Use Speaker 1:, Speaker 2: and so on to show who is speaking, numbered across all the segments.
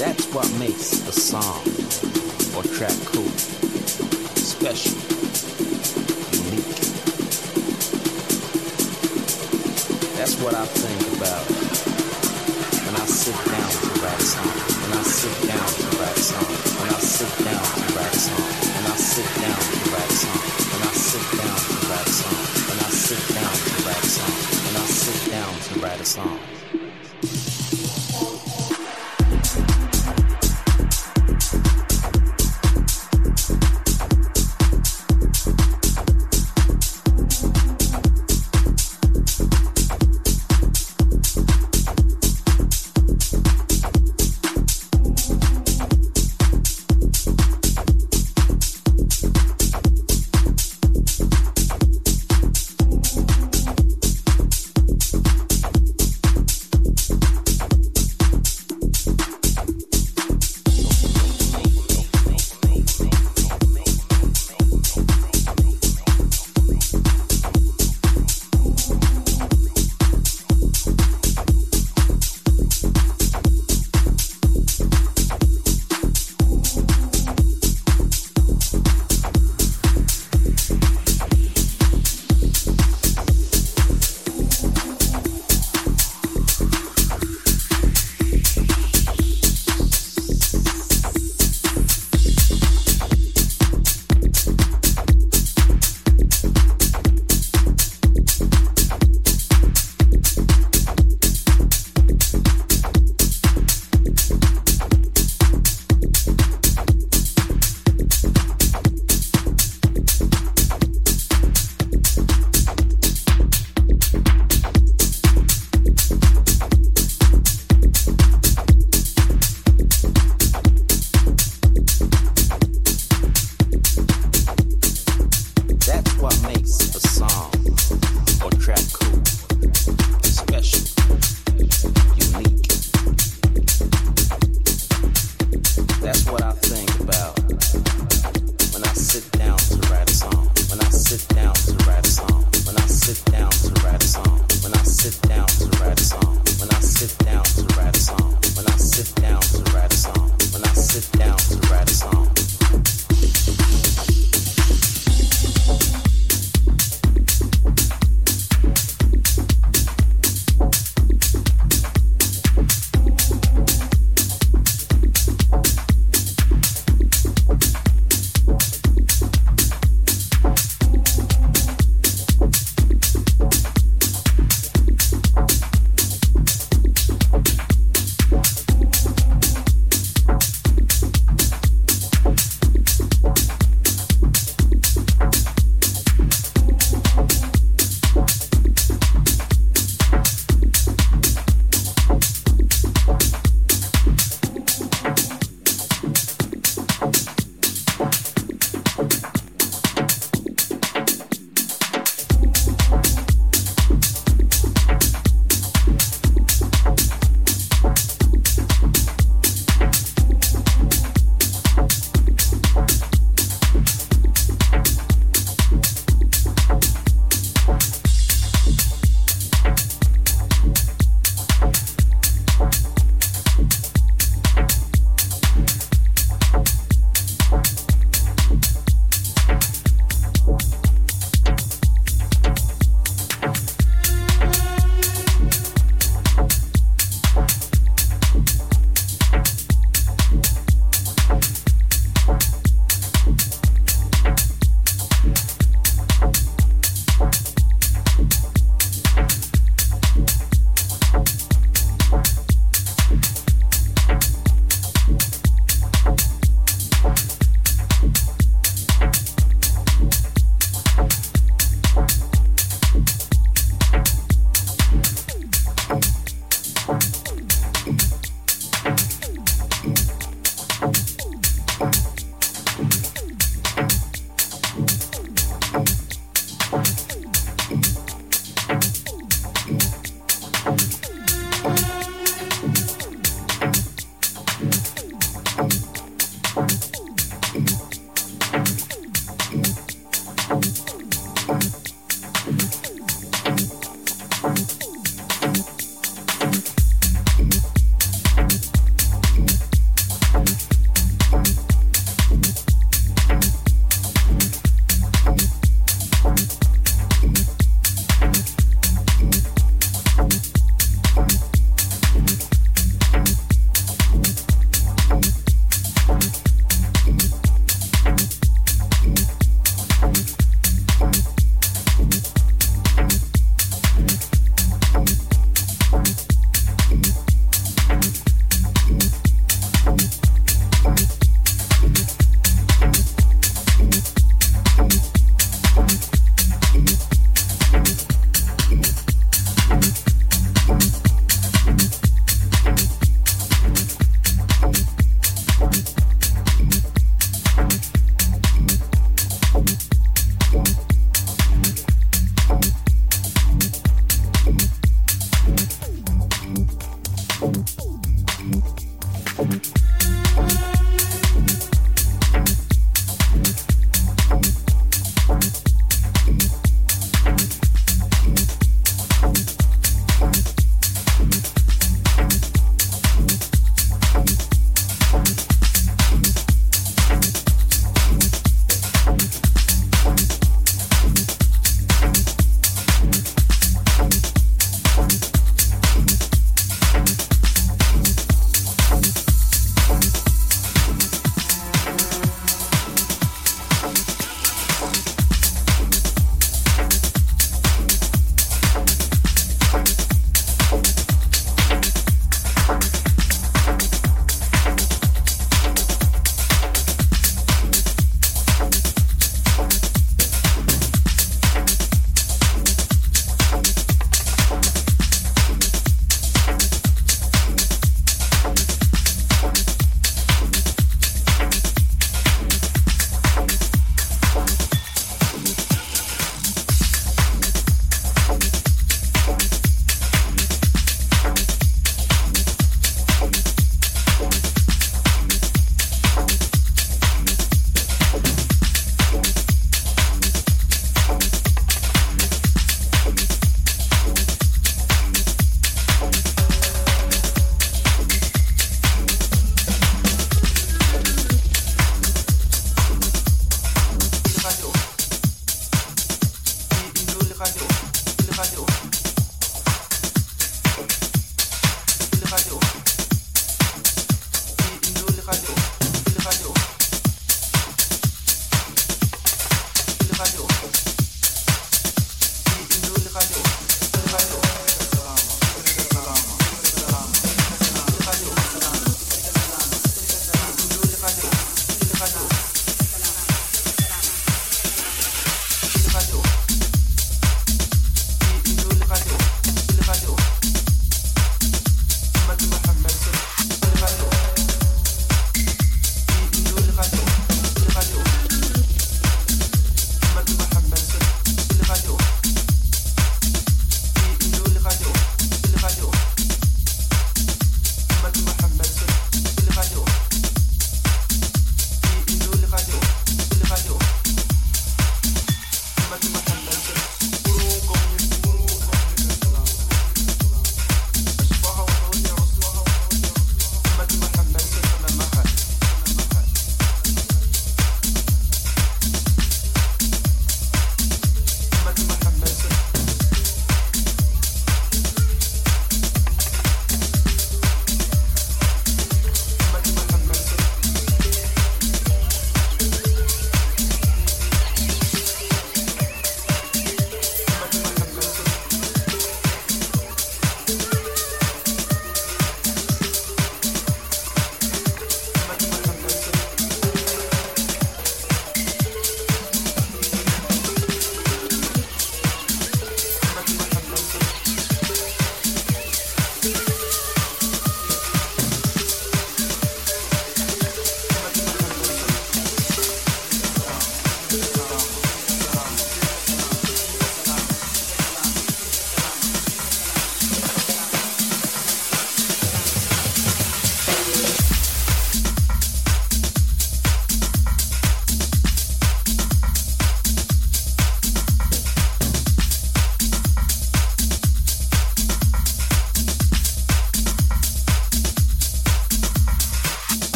Speaker 1: That's what makes a song or track cool, special, unique. That's what I think about when I sit down to write a song. When I sit down to write a song. When I sit down to write a song. When I sit down to write a song. When I sit down to write a song. When I sit down to write a song. When I sit down to write a song.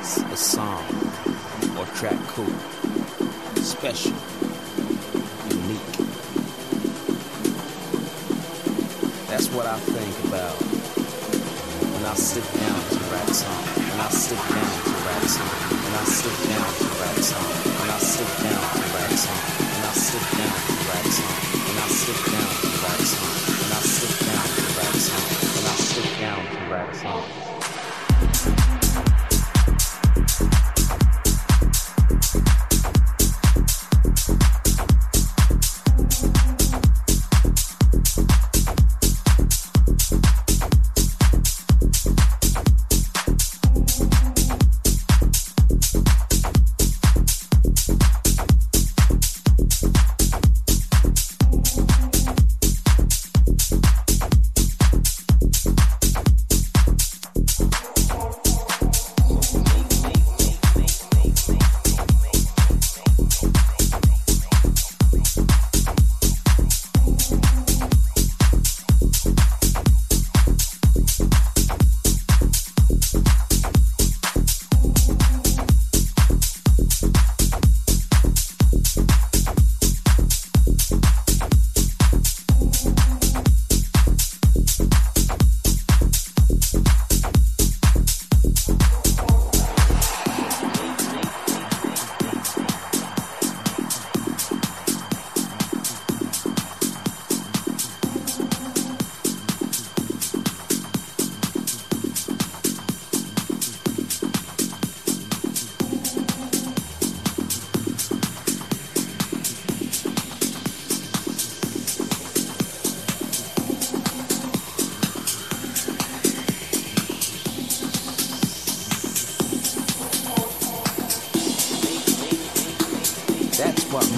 Speaker 1: release a song or track cool, special, unique. That's what I think about when I sit down to write a song. When I sit down to write a song. When I sit down to write a song. When I sit down to write a song. When I sit down to write a song. When I sit down to write a song. When I sit down to write a song. When I sit down to write a song.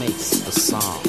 Speaker 1: makes a song.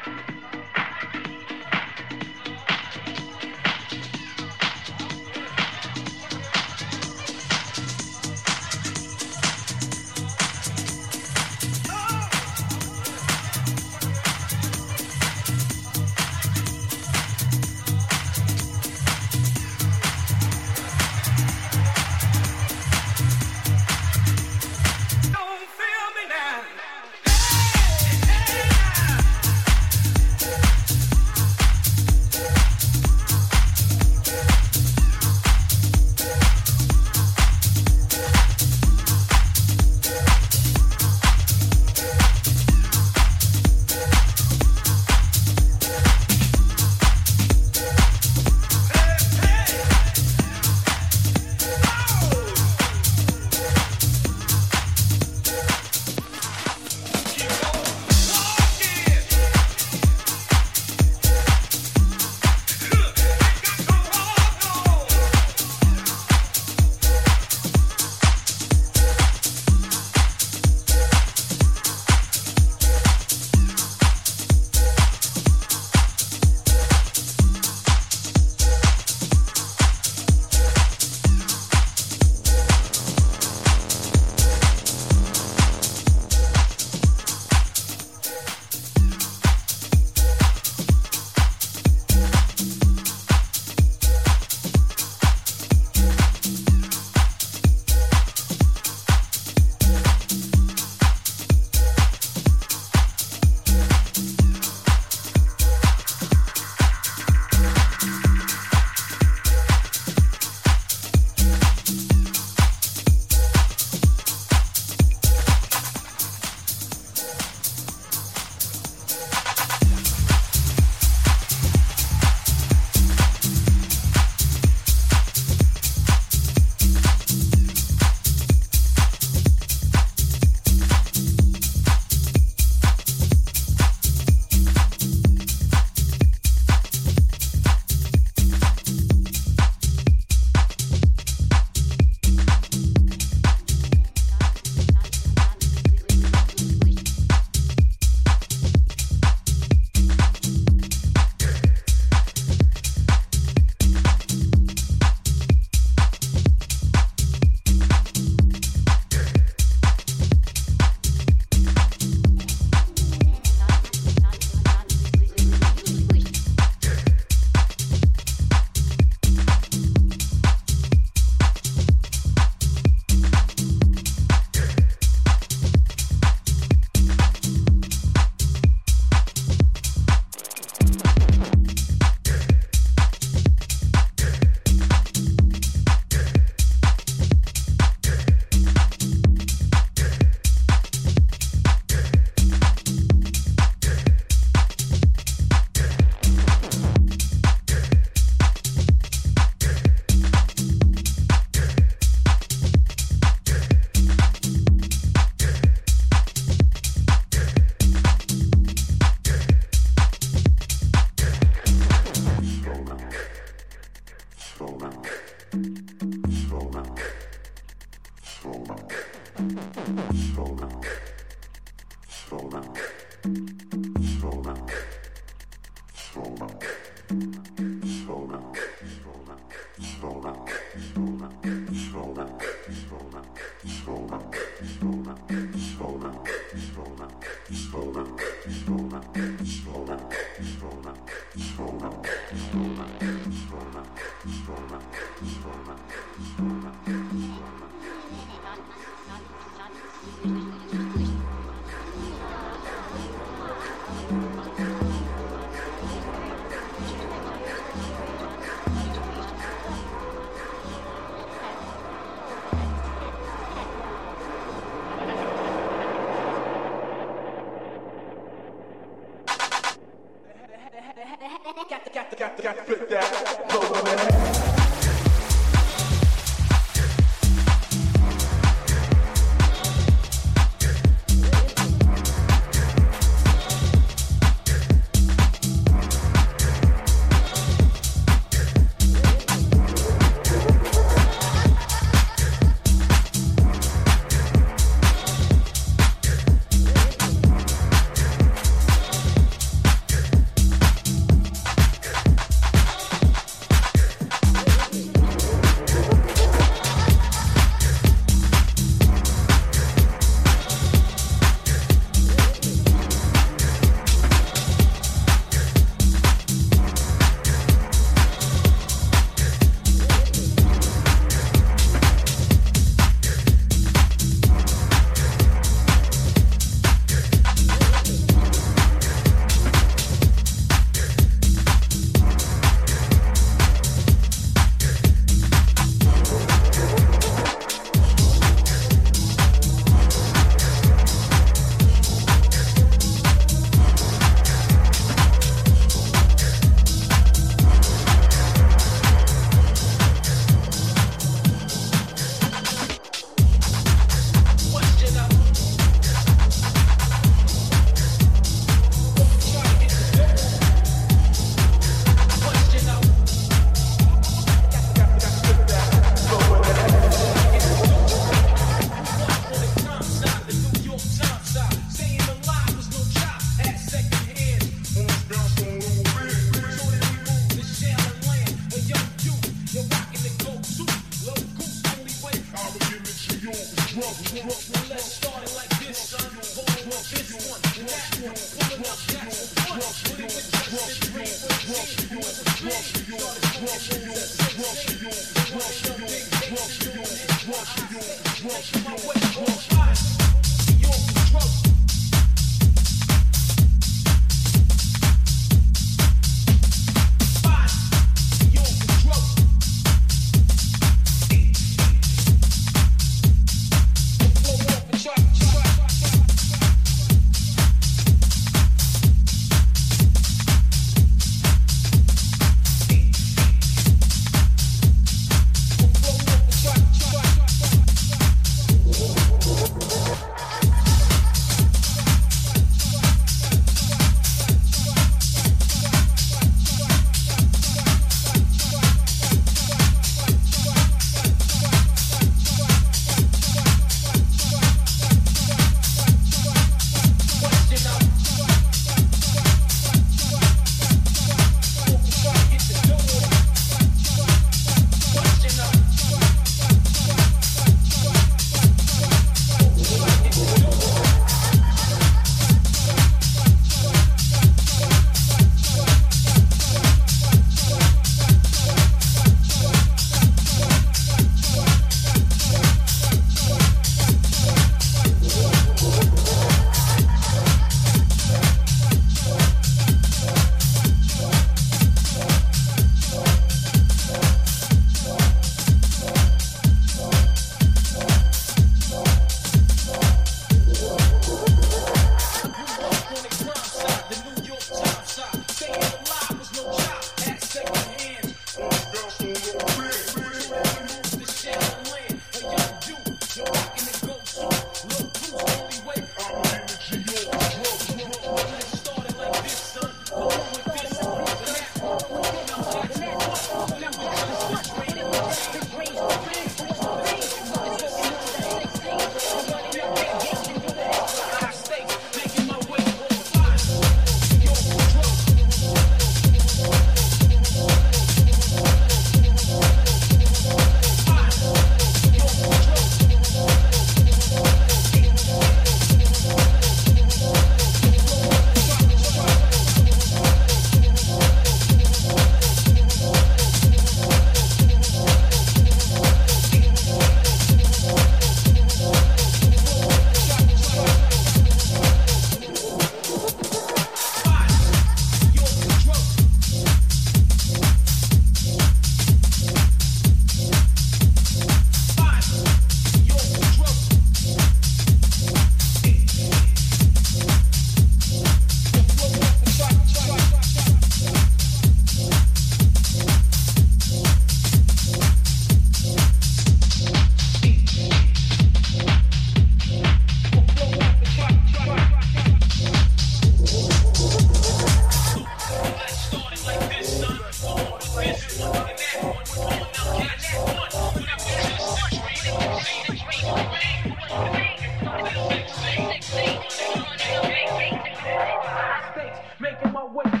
Speaker 2: making my way